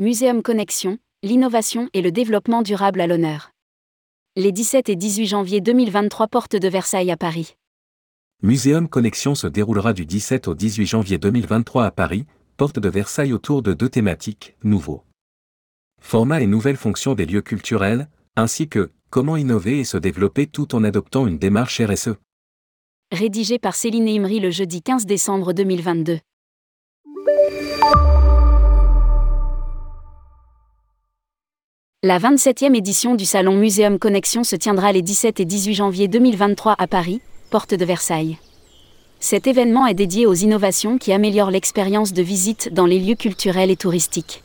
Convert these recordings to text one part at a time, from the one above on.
Muséum Connexion, l'innovation et le développement durable à l'honneur. Les 17 et 18 janvier 2023 Porte de Versailles à Paris. Muséum Connexion se déroulera du 17 au 18 janvier 2023 à Paris, porte de Versailles autour de deux thématiques, nouveaux. Format et nouvelles fonctions des lieux culturels, ainsi que comment innover et se développer tout en adoptant une démarche RSE. Rédigé par Céline Imri le jeudi 15 décembre 2022. La 27e édition du Salon Muséum Connexion se tiendra les 17 et 18 janvier 2023 à Paris, porte de Versailles. Cet événement est dédié aux innovations qui améliorent l'expérience de visite dans les lieux culturels et touristiques.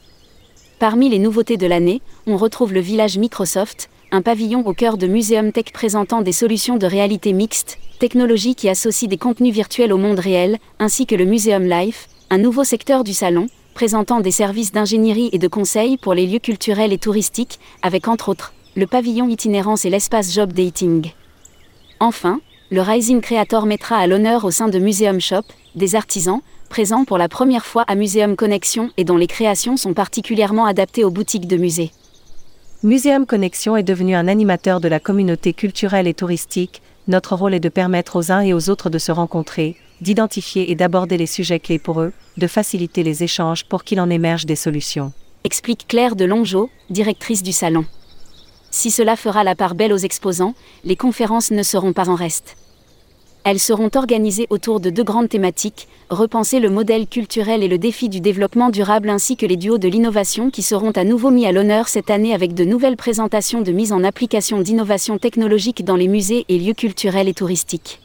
Parmi les nouveautés de l'année, on retrouve le village Microsoft, un pavillon au cœur de Muséum Tech présentant des solutions de réalité mixte, technologie qui associe des contenus virtuels au monde réel, ainsi que le Muséum Life, un nouveau secteur du salon, présentant des services d'ingénierie et de conseil pour les lieux culturels et touristiques, avec entre autres le pavillon itinérance et l'espace job dating. Enfin, le Rising Creator mettra à l'honneur au sein de Museum Shop des artisans, présents pour la première fois à Museum Connexion et dont les créations sont particulièrement adaptées aux boutiques de musées. Museum Connexion est devenu un animateur de la communauté culturelle et touristique. Notre rôle est de permettre aux uns et aux autres de se rencontrer, d'identifier et d'aborder les sujets clés pour eux, de faciliter les échanges pour qu'il en émerge des solutions. Explique Claire de Longeau, directrice du salon. Si cela fera la part belle aux exposants, les conférences ne seront pas en reste. Elles seront organisées autour de deux grandes thématiques, repenser le modèle culturel et le défi du développement durable ainsi que les duos de l'innovation qui seront à nouveau mis à l'honneur cette année avec de nouvelles présentations de mise en application d'innovations technologiques dans les musées et lieux culturels et touristiques.